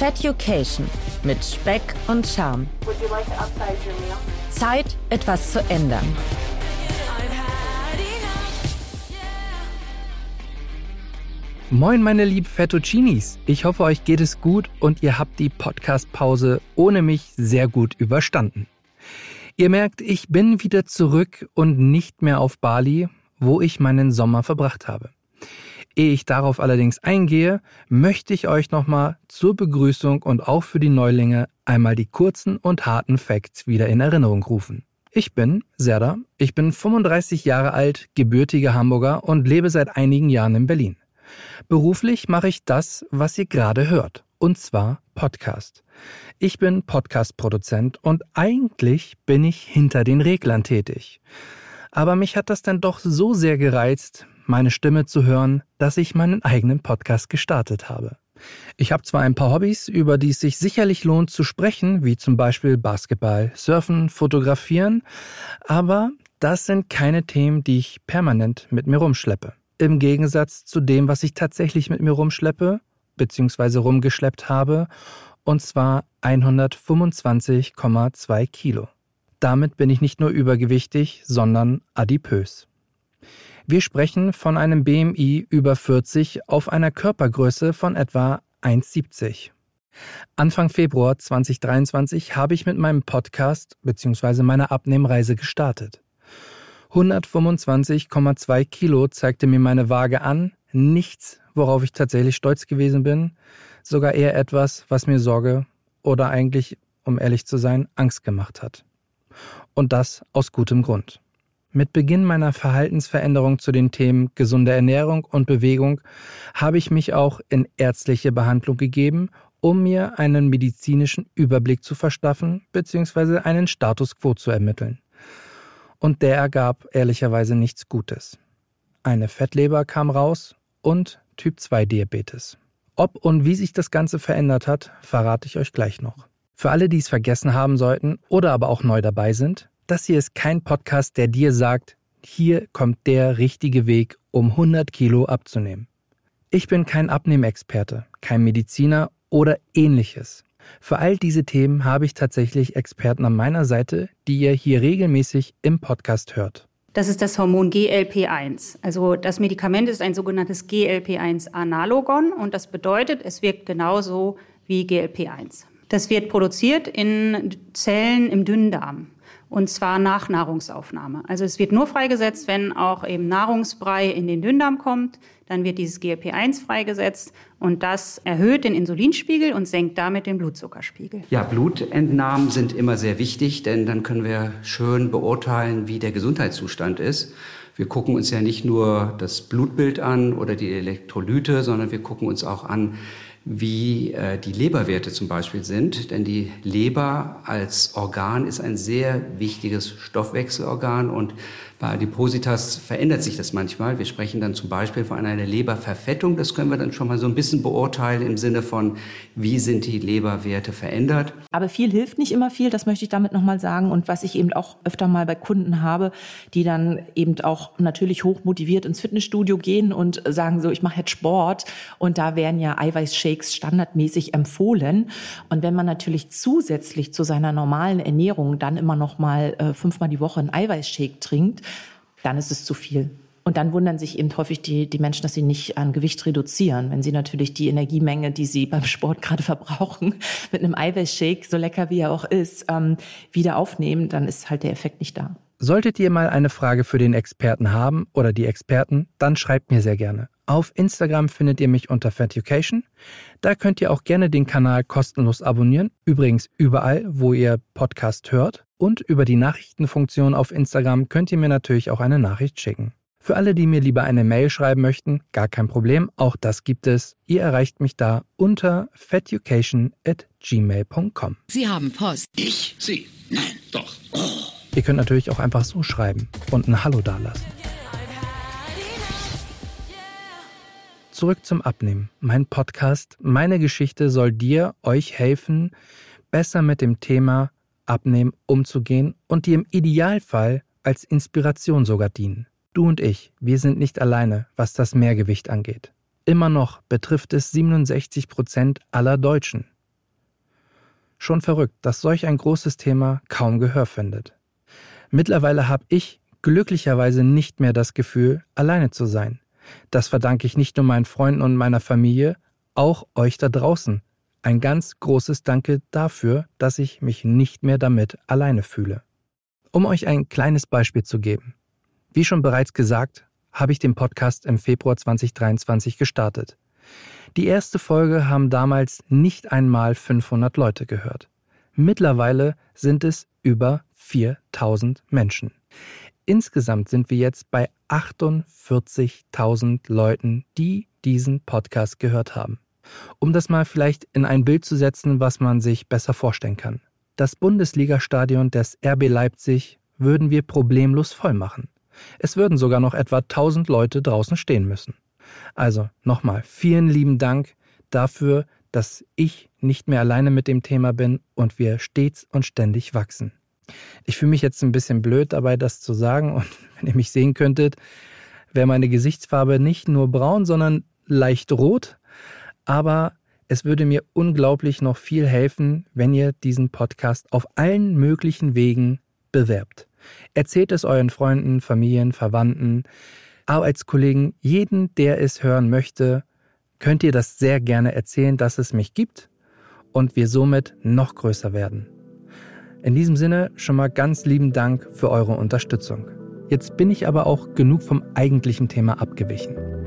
Fatucation mit Speck und Charme. Zeit, etwas zu ändern. Moin meine lieben Fettuccinis. Ich hoffe, euch geht es gut und ihr habt die Podcast-Pause ohne mich sehr gut überstanden. Ihr merkt, ich bin wieder zurück und nicht mehr auf Bali, wo ich meinen Sommer verbracht habe. Ehe ich darauf allerdings eingehe, möchte ich euch nochmal zur Begrüßung und auch für die Neulinge einmal die kurzen und harten Facts wieder in Erinnerung rufen. Ich bin Serda, ich bin 35 Jahre alt, gebürtiger Hamburger und lebe seit einigen Jahren in Berlin. Beruflich mache ich das, was ihr gerade hört, und zwar Podcast. Ich bin Podcast-Produzent und eigentlich bin ich hinter den Reglern tätig. Aber mich hat das dann doch so sehr gereizt, meine Stimme zu hören, dass ich meinen eigenen Podcast gestartet habe. Ich habe zwar ein paar Hobbys, über die es sich sicherlich lohnt zu sprechen, wie zum Beispiel Basketball, Surfen, Fotografieren, aber das sind keine Themen, die ich permanent mit mir rumschleppe. Im Gegensatz zu dem, was ich tatsächlich mit mir rumschleppe, beziehungsweise rumgeschleppt habe, und zwar 125,2 Kilo. Damit bin ich nicht nur übergewichtig, sondern adipös. Wir sprechen von einem BMI über 40 auf einer Körpergröße von etwa 1,70. Anfang Februar 2023 habe ich mit meinem Podcast bzw. meiner Abnehmreise gestartet. 125,2 Kilo zeigte mir meine Waage an. Nichts, worauf ich tatsächlich stolz gewesen bin. Sogar eher etwas, was mir Sorge oder eigentlich, um ehrlich zu sein, Angst gemacht hat. Und das aus gutem Grund. Mit Beginn meiner Verhaltensveränderung zu den Themen gesunde Ernährung und Bewegung habe ich mich auch in ärztliche Behandlung gegeben, um mir einen medizinischen Überblick zu verschaffen bzw. einen Status quo zu ermitteln und der ergab ehrlicherweise nichts Gutes. Eine Fettleber kam raus und Typ 2 Diabetes. Ob und wie sich das Ganze verändert hat, verrate ich euch gleich noch. Für alle, die es vergessen haben sollten oder aber auch neu dabei sind, das hier ist kein Podcast, der dir sagt, hier kommt der richtige Weg, um 100 Kilo abzunehmen. Ich bin kein Abnehmexperte, kein Mediziner oder ähnliches. Für all diese Themen habe ich tatsächlich Experten an meiner Seite, die ihr hier regelmäßig im Podcast hört. Das ist das Hormon GLP1. Also das Medikament ist ein sogenanntes GLP1-Analogon und das bedeutet, es wirkt genauso wie GLP1. Das wird produziert in Zellen im Dünndarm und zwar nach Nahrungsaufnahme. Also es wird nur freigesetzt, wenn auch eben Nahrungsbrei in den Dünndarm kommt. Dann wird dieses GLP-1 freigesetzt und das erhöht den Insulinspiegel und senkt damit den Blutzuckerspiegel. Ja, Blutentnahmen sind immer sehr wichtig, denn dann können wir schön beurteilen, wie der Gesundheitszustand ist. Wir gucken uns ja nicht nur das Blutbild an oder die Elektrolyte, sondern wir gucken uns auch an, wie äh, die Leberwerte zum Beispiel sind. Denn die Leber als Organ ist ein sehr wichtiges Stoffwechselorgan und bei Adipositas verändert sich das manchmal. Wir sprechen dann zum Beispiel von einer Leberverfettung. Das können wir dann schon mal so ein bisschen beurteilen im Sinne von, wie sind die Leberwerte verändert. Aber viel hilft nicht immer viel, das möchte ich damit nochmal sagen. Und was ich eben auch öfter mal bei Kunden habe, die dann eben auch natürlich hoch motiviert ins Fitnessstudio gehen und sagen so, ich mache jetzt Sport. Und da werden ja Eiweißshakes standardmäßig empfohlen. Und wenn man natürlich zusätzlich zu seiner normalen Ernährung dann immer noch mal äh, fünfmal die Woche einen Eiweißshake trinkt, dann ist es zu viel. Und dann wundern sich eben häufig die, die Menschen, dass sie nicht an Gewicht reduzieren. Wenn sie natürlich die Energiemenge, die sie beim Sport gerade verbrauchen, mit einem Eiweißshake, so lecker wie er auch ist, ähm, wieder aufnehmen, dann ist halt der Effekt nicht da. Solltet ihr mal eine Frage für den Experten haben oder die Experten, dann schreibt mir sehr gerne. Auf Instagram findet ihr mich unter Fatucation. Da könnt ihr auch gerne den Kanal kostenlos abonnieren. Übrigens überall, wo ihr Podcast hört. Und über die Nachrichtenfunktion auf Instagram könnt ihr mir natürlich auch eine Nachricht schicken. Für alle, die mir lieber eine Mail schreiben möchten, gar kein Problem, auch das gibt es. Ihr erreicht mich da unter feducation@gmail.com. Sie haben Post. Ich? Sie? Nein, doch. Oh. Ihr könnt natürlich auch einfach so schreiben und ein Hallo dalassen. Zurück zum Abnehmen. Mein Podcast, meine Geschichte soll dir, euch helfen, besser mit dem Thema Abnehmen umzugehen und dir im Idealfall als Inspiration sogar dienen. Du und ich, wir sind nicht alleine, was das Mehrgewicht angeht. Immer noch betrifft es 67 Prozent aller Deutschen. Schon verrückt, dass solch ein großes Thema kaum Gehör findet. Mittlerweile habe ich glücklicherweise nicht mehr das Gefühl, alleine zu sein. Das verdanke ich nicht nur meinen Freunden und meiner Familie, auch euch da draußen. Ein ganz großes Danke dafür, dass ich mich nicht mehr damit alleine fühle. Um euch ein kleines Beispiel zu geben. Wie schon bereits gesagt, habe ich den Podcast im Februar 2023 gestartet. Die erste Folge haben damals nicht einmal 500 Leute gehört. Mittlerweile sind es über 4000 Menschen. Insgesamt sind wir jetzt bei 48.000 Leuten, die diesen Podcast gehört haben. Um das mal vielleicht in ein Bild zu setzen, was man sich besser vorstellen kann. Das Bundesligastadion des RB Leipzig würden wir problemlos voll machen. Es würden sogar noch etwa 1000 Leute draußen stehen müssen. Also nochmal vielen lieben Dank dafür, dass ich nicht mehr alleine mit dem Thema bin und wir stets und ständig wachsen. Ich fühle mich jetzt ein bisschen blöd dabei, das zu sagen und wenn ihr mich sehen könntet, wäre meine Gesichtsfarbe nicht nur braun, sondern leicht rot. Aber es würde mir unglaublich noch viel helfen, wenn ihr diesen Podcast auf allen möglichen Wegen bewerbt. Erzählt es euren Freunden, Familien, Verwandten, Arbeitskollegen, jeden, der es hören möchte, könnt ihr das sehr gerne erzählen, dass es mich gibt und wir somit noch größer werden. In diesem Sinne schon mal ganz lieben Dank für eure Unterstützung. Jetzt bin ich aber auch genug vom eigentlichen Thema abgewichen.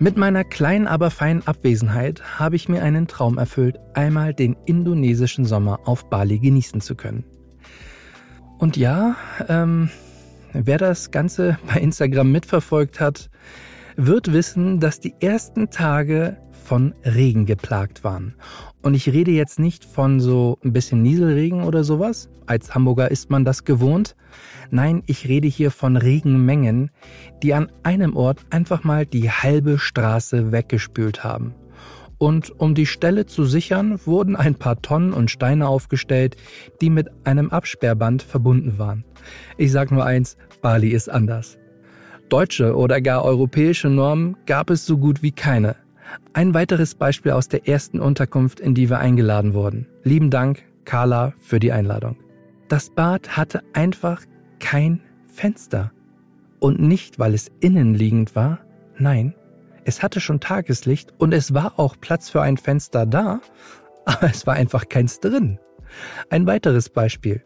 Mit meiner kleinen, aber feinen Abwesenheit habe ich mir einen Traum erfüllt, einmal den indonesischen Sommer auf Bali genießen zu können. Und ja, ähm, wer das Ganze bei Instagram mitverfolgt hat, wird wissen, dass die ersten Tage von Regen geplagt waren. Und ich rede jetzt nicht von so ein bisschen Nieselregen oder sowas. Als Hamburger ist man das gewohnt. Nein, ich rede hier von Regenmengen, die an einem Ort einfach mal die halbe Straße weggespült haben. Und um die Stelle zu sichern, wurden ein paar Tonnen und Steine aufgestellt, die mit einem Absperrband verbunden waren. Ich sag nur eins, Bali ist anders. Deutsche oder gar europäische Normen gab es so gut wie keine. Ein weiteres Beispiel aus der ersten Unterkunft, in die wir eingeladen wurden. Lieben Dank, Carla, für die Einladung. Das Bad hatte einfach kein Fenster. Und nicht, weil es innenliegend war, nein, es hatte schon Tageslicht und es war auch Platz für ein Fenster da, aber es war einfach keins drin. Ein weiteres Beispiel.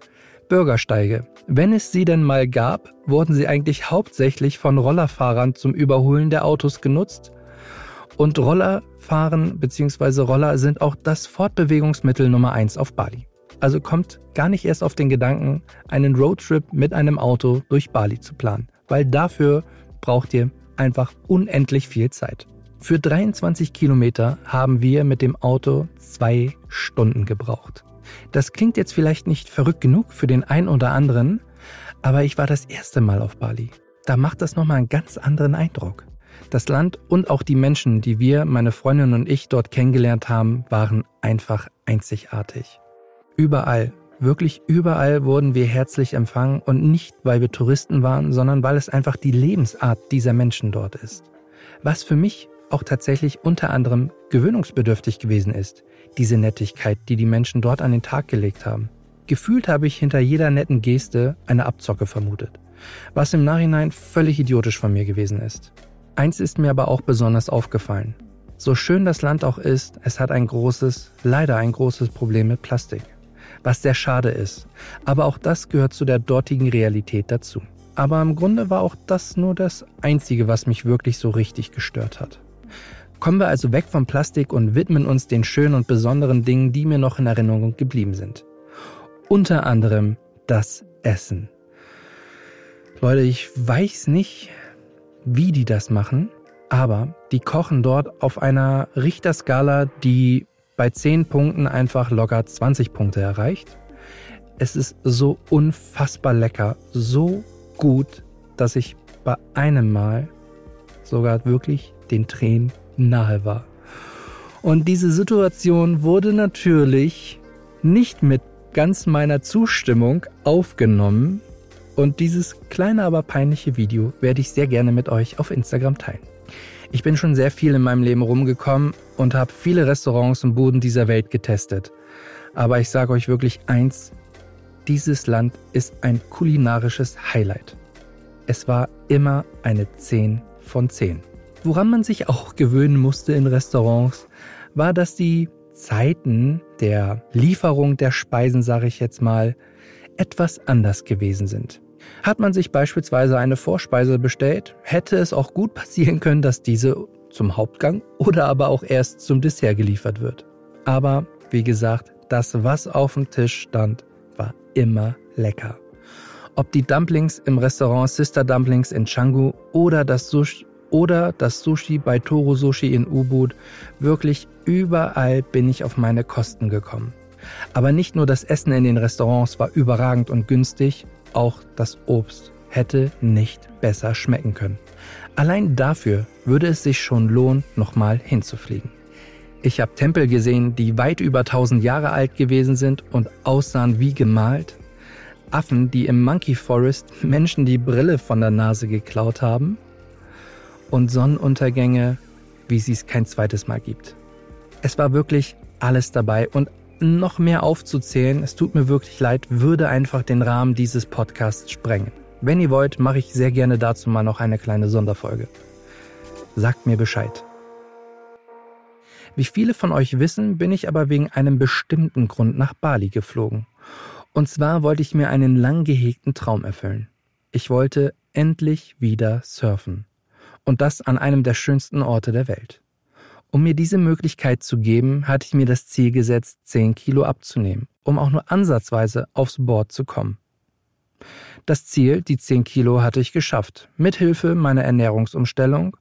Bürgersteige. Wenn es sie denn mal gab, wurden sie eigentlich hauptsächlich von Rollerfahrern zum Überholen der Autos genutzt und Rollerfahren bzw. Roller sind auch das Fortbewegungsmittel Nummer eins auf Bali. Also kommt gar nicht erst auf den Gedanken, einen Roadtrip mit einem Auto durch Bali zu planen, weil dafür braucht ihr einfach unendlich viel Zeit. Für 23 Kilometer haben wir mit dem Auto zwei Stunden gebraucht. Das klingt jetzt vielleicht nicht verrückt genug für den einen oder anderen, aber ich war das erste Mal auf Bali. Da macht das nochmal einen ganz anderen Eindruck. Das Land und auch die Menschen, die wir, meine Freundin und ich dort kennengelernt haben, waren einfach einzigartig. Überall, wirklich überall wurden wir herzlich empfangen und nicht, weil wir Touristen waren, sondern weil es einfach die Lebensart dieser Menschen dort ist. Was für mich auch tatsächlich unter anderem gewöhnungsbedürftig gewesen ist, diese Nettigkeit, die die Menschen dort an den Tag gelegt haben. Gefühlt habe ich hinter jeder netten Geste eine Abzocke vermutet, was im Nachhinein völlig idiotisch von mir gewesen ist. Eins ist mir aber auch besonders aufgefallen. So schön das Land auch ist, es hat ein großes, leider ein großes Problem mit Plastik. Was sehr schade ist. Aber auch das gehört zu der dortigen Realität dazu. Aber im Grunde war auch das nur das Einzige, was mich wirklich so richtig gestört hat. Kommen wir also weg vom Plastik und widmen uns den schönen und besonderen Dingen, die mir noch in Erinnerung geblieben sind. Unter anderem das Essen. Leute, ich weiß nicht, wie die das machen, aber die kochen dort auf einer Richterskala, die bei 10 Punkten einfach locker 20 Punkte erreicht. Es ist so unfassbar lecker, so gut, dass ich bei einem Mal sogar wirklich den Tränen nahe war. Und diese Situation wurde natürlich nicht mit ganz meiner Zustimmung aufgenommen, und dieses kleine, aber peinliche Video werde ich sehr gerne mit euch auf Instagram teilen. Ich bin schon sehr viel in meinem Leben rumgekommen, und habe viele Restaurants und Buden dieser Welt getestet. Aber ich sage euch wirklich eins, dieses Land ist ein kulinarisches Highlight. Es war immer eine 10 von 10. Woran man sich auch gewöhnen musste in Restaurants, war, dass die Zeiten der Lieferung der Speisen, sage ich jetzt mal, etwas anders gewesen sind. Hat man sich beispielsweise eine Vorspeise bestellt, hätte es auch gut passieren können, dass diese zum Hauptgang oder aber auch erst zum Dessert geliefert wird. Aber wie gesagt, das, was auf dem Tisch stand, war immer lecker. Ob die Dumplings im Restaurant Sister Dumplings in Changu oder das Sushi oder das Sushi bei Toro Sushi in U-Boot, wirklich überall bin ich auf meine Kosten gekommen. Aber nicht nur das Essen in den Restaurants war überragend und günstig, auch das Obst hätte nicht besser schmecken können. Allein dafür würde es sich schon lohnen, nochmal hinzufliegen. Ich habe Tempel gesehen, die weit über 1000 Jahre alt gewesen sind und aussahen wie gemalt. Affen, die im Monkey Forest Menschen die Brille von der Nase geklaut haben. Und Sonnenuntergänge, wie sie es kein zweites Mal gibt. Es war wirklich alles dabei und noch mehr aufzuzählen, es tut mir wirklich leid, würde einfach den Rahmen dieses Podcasts sprengen. Wenn ihr wollt, mache ich sehr gerne dazu mal noch eine kleine Sonderfolge. Sagt mir Bescheid. Wie viele von euch wissen, bin ich aber wegen einem bestimmten Grund nach Bali geflogen. Und zwar wollte ich mir einen lang gehegten Traum erfüllen. Ich wollte endlich wieder surfen. Und das an einem der schönsten Orte der Welt. Um mir diese Möglichkeit zu geben, hatte ich mir das Ziel gesetzt, 10 Kilo abzunehmen, um auch nur ansatzweise aufs Board zu kommen. Das Ziel, die 10 Kilo, hatte ich geschafft, mit Hilfe meiner Ernährungsumstellung,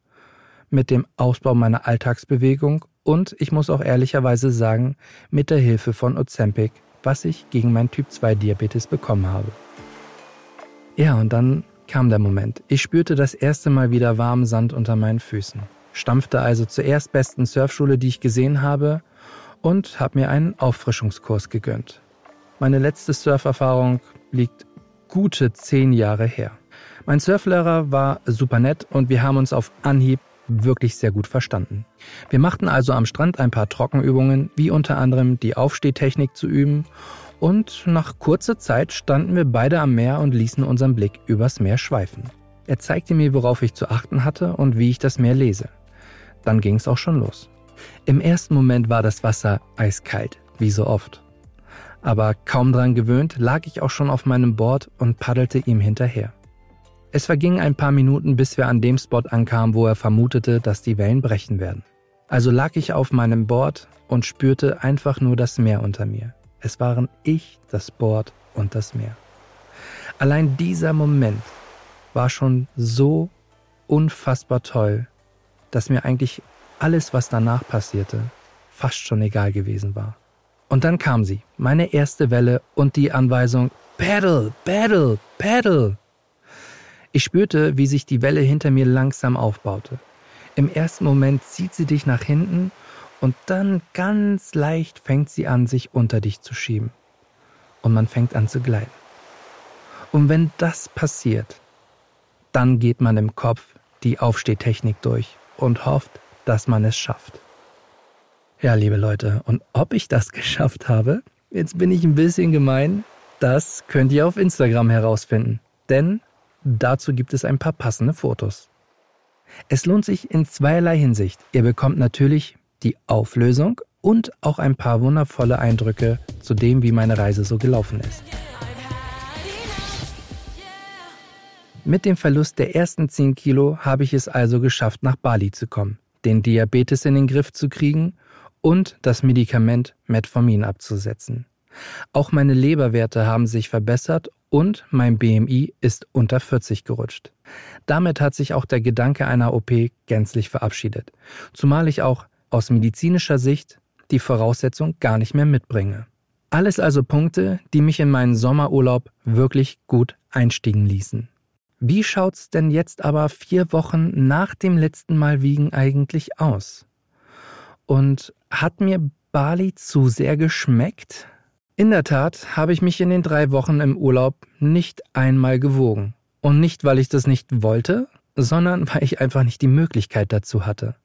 mit dem Ausbau meiner Alltagsbewegung und, ich muss auch ehrlicherweise sagen, mit der Hilfe von Ozempic, was ich gegen meinen Typ 2 Diabetes bekommen habe. Ja, und dann kam der Moment. Ich spürte das erste Mal wieder warmen Sand unter meinen Füßen stampfte also zur erstbesten Surfschule, die ich gesehen habe, und habe mir einen Auffrischungskurs gegönnt. Meine letzte Surferfahrung liegt gute zehn Jahre her. Mein Surflehrer war super nett und wir haben uns auf Anhieb wirklich sehr gut verstanden. Wir machten also am Strand ein paar Trockenübungen, wie unter anderem die Aufstehtechnik zu üben und nach kurzer Zeit standen wir beide am Meer und ließen unseren Blick übers Meer schweifen. Er zeigte mir, worauf ich zu achten hatte und wie ich das Meer lese. Dann ging es auch schon los. Im ersten Moment war das Wasser eiskalt, wie so oft. Aber kaum dran gewöhnt, lag ich auch schon auf meinem Board und paddelte ihm hinterher. Es vergingen ein paar Minuten, bis wir an dem Spot ankamen, wo er vermutete, dass die Wellen brechen werden. Also lag ich auf meinem Board und spürte einfach nur das Meer unter mir. Es waren ich, das Board und das Meer. Allein dieser Moment war schon so unfassbar toll, dass mir eigentlich alles, was danach passierte, fast schon egal gewesen war. Und dann kam sie, meine erste Welle und die Anweisung Paddle, Paddle, Paddle. Ich spürte, wie sich die Welle hinter mir langsam aufbaute. Im ersten Moment zieht sie dich nach hinten und dann ganz leicht fängt sie an, sich unter dich zu schieben. Und man fängt an zu gleiten. Und wenn das passiert, dann geht man im Kopf die Aufstehtechnik durch und hofft, dass man es schafft. Ja, liebe Leute, und ob ich das geschafft habe, jetzt bin ich ein bisschen gemein, das könnt ihr auf Instagram herausfinden, denn dazu gibt es ein paar passende Fotos. Es lohnt sich in zweierlei Hinsicht. Ihr bekommt natürlich die Auflösung und auch ein paar wundervolle Eindrücke zu dem, wie meine Reise so gelaufen ist. Mit dem Verlust der ersten 10 Kilo habe ich es also geschafft, nach Bali zu kommen, den Diabetes in den Griff zu kriegen und das Medikament Metformin abzusetzen. Auch meine Leberwerte haben sich verbessert und mein BMI ist unter 40 gerutscht. Damit hat sich auch der Gedanke einer OP gänzlich verabschiedet, zumal ich auch aus medizinischer Sicht die Voraussetzung gar nicht mehr mitbringe. Alles also Punkte, die mich in meinen Sommerurlaub wirklich gut einstiegen ließen. Wie schaut's denn jetzt aber vier Wochen nach dem letzten Mal wiegen eigentlich aus? Und hat mir Bali zu sehr geschmeckt? In der Tat habe ich mich in den drei Wochen im Urlaub nicht einmal gewogen. Und nicht, weil ich das nicht wollte, sondern weil ich einfach nicht die Möglichkeit dazu hatte.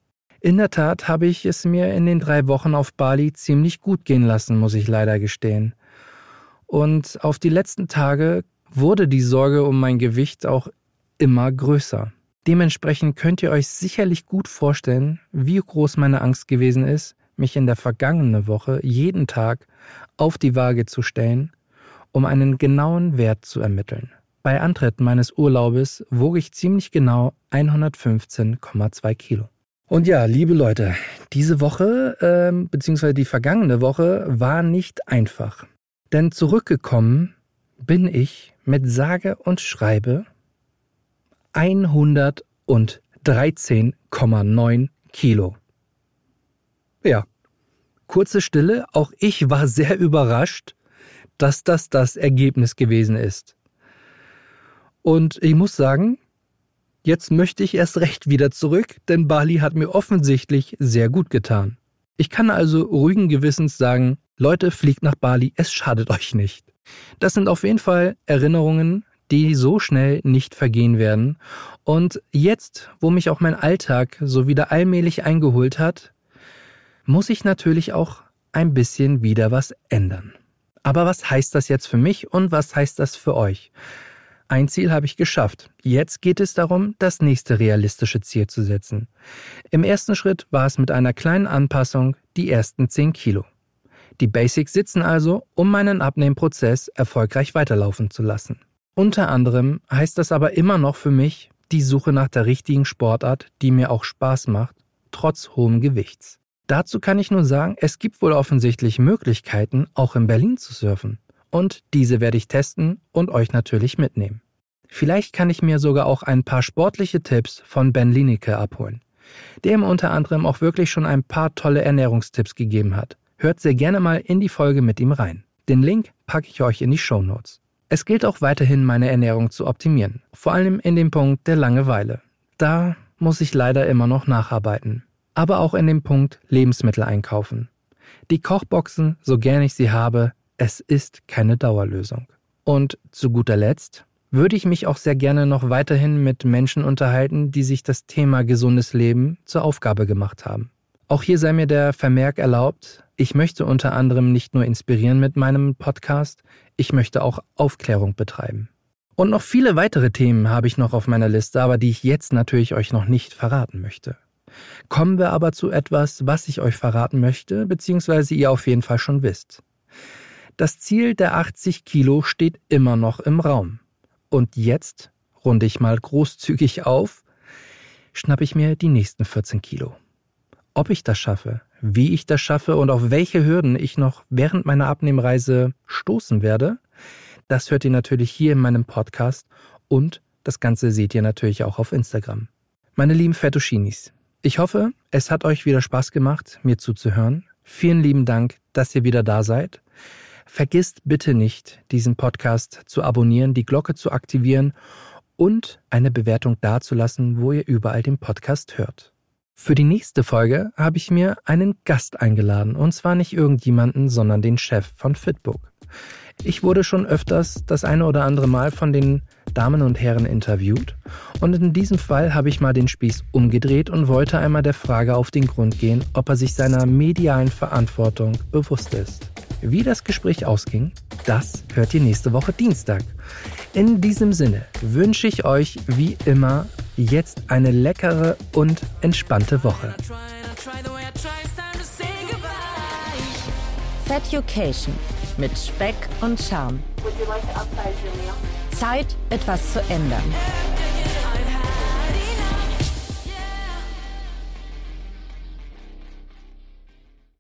In der Tat habe ich es mir in den drei Wochen auf Bali ziemlich gut gehen lassen, muss ich leider gestehen. Und auf die letzten Tage wurde die Sorge um mein Gewicht auch immer größer. Dementsprechend könnt ihr euch sicherlich gut vorstellen, wie groß meine Angst gewesen ist, mich in der vergangenen Woche jeden Tag auf die Waage zu stellen, um einen genauen Wert zu ermitteln. Bei Antritt meines Urlaubes wog ich ziemlich genau 115,2 Kilo. Und ja, liebe Leute, diese Woche, äh, beziehungsweise die vergangene Woche, war nicht einfach. Denn zurückgekommen bin ich mit sage und schreibe 113,9 Kilo. Ja, kurze Stille, auch ich war sehr überrascht, dass das das Ergebnis gewesen ist. Und ich muss sagen, jetzt möchte ich erst recht wieder zurück, denn Bali hat mir offensichtlich sehr gut getan. Ich kann also ruhigen Gewissens sagen, Leute, fliegt nach Bali, es schadet euch nicht. Das sind auf jeden Fall Erinnerungen, die so schnell nicht vergehen werden. Und jetzt, wo mich auch mein Alltag so wieder allmählich eingeholt hat, muss ich natürlich auch ein bisschen wieder was ändern. Aber was heißt das jetzt für mich und was heißt das für euch? Ein Ziel habe ich geschafft. Jetzt geht es darum, das nächste realistische Ziel zu setzen. Im ersten Schritt war es mit einer kleinen Anpassung die ersten 10 Kilo. Die Basics sitzen also, um meinen Abnehmprozess erfolgreich weiterlaufen zu lassen. Unter anderem heißt das aber immer noch für mich die Suche nach der richtigen Sportart, die mir auch Spaß macht, trotz hohem Gewichts. Dazu kann ich nur sagen, es gibt wohl offensichtlich Möglichkeiten, auch in Berlin zu surfen. Und diese werde ich testen und euch natürlich mitnehmen. Vielleicht kann ich mir sogar auch ein paar sportliche Tipps von Ben Lineke abholen, der ihm unter anderem auch wirklich schon ein paar tolle Ernährungstipps gegeben hat. Hört sehr gerne mal in die Folge mit ihm rein. Den Link packe ich euch in die Show Notes. Es gilt auch weiterhin, meine Ernährung zu optimieren, vor allem in dem Punkt der Langeweile. Da muss ich leider immer noch nacharbeiten. Aber auch in dem Punkt Lebensmittel einkaufen. Die Kochboxen, so gern ich sie habe, es ist keine Dauerlösung. Und zu guter Letzt würde ich mich auch sehr gerne noch weiterhin mit Menschen unterhalten, die sich das Thema gesundes Leben zur Aufgabe gemacht haben. Auch hier sei mir der Vermerk erlaubt, ich möchte unter anderem nicht nur inspirieren mit meinem Podcast, ich möchte auch Aufklärung betreiben. Und noch viele weitere Themen habe ich noch auf meiner Liste, aber die ich jetzt natürlich euch noch nicht verraten möchte. Kommen wir aber zu etwas, was ich euch verraten möchte, beziehungsweise ihr auf jeden Fall schon wisst. Das Ziel der 80 Kilo steht immer noch im Raum. Und jetzt runde ich mal großzügig auf, schnappe ich mir die nächsten 14 Kilo. Ob ich das schaffe, wie ich das schaffe und auf welche Hürden ich noch während meiner Abnehmreise stoßen werde, das hört ihr natürlich hier in meinem Podcast und das Ganze seht ihr natürlich auch auf Instagram. Meine lieben Fettuschinis, ich hoffe, es hat euch wieder Spaß gemacht, mir zuzuhören. Vielen lieben Dank, dass ihr wieder da seid. Vergisst bitte nicht, diesen Podcast zu abonnieren, die Glocke zu aktivieren und eine Bewertung dazulassen, wo ihr überall den Podcast hört. Für die nächste Folge habe ich mir einen Gast eingeladen, und zwar nicht irgendjemanden, sondern den Chef von Fitbook. Ich wurde schon öfters das eine oder andere Mal von den Damen und Herren interviewt und in diesem Fall habe ich mal den Spieß umgedreht und wollte einmal der Frage auf den Grund gehen, ob er sich seiner medialen Verantwortung bewusst ist. Wie das Gespräch ausging, das hört ihr nächste Woche Dienstag. In diesem Sinne wünsche ich euch wie immer jetzt eine leckere und entspannte Woche. Feducation mit Speck und Charme. Zeit, etwas zu ändern.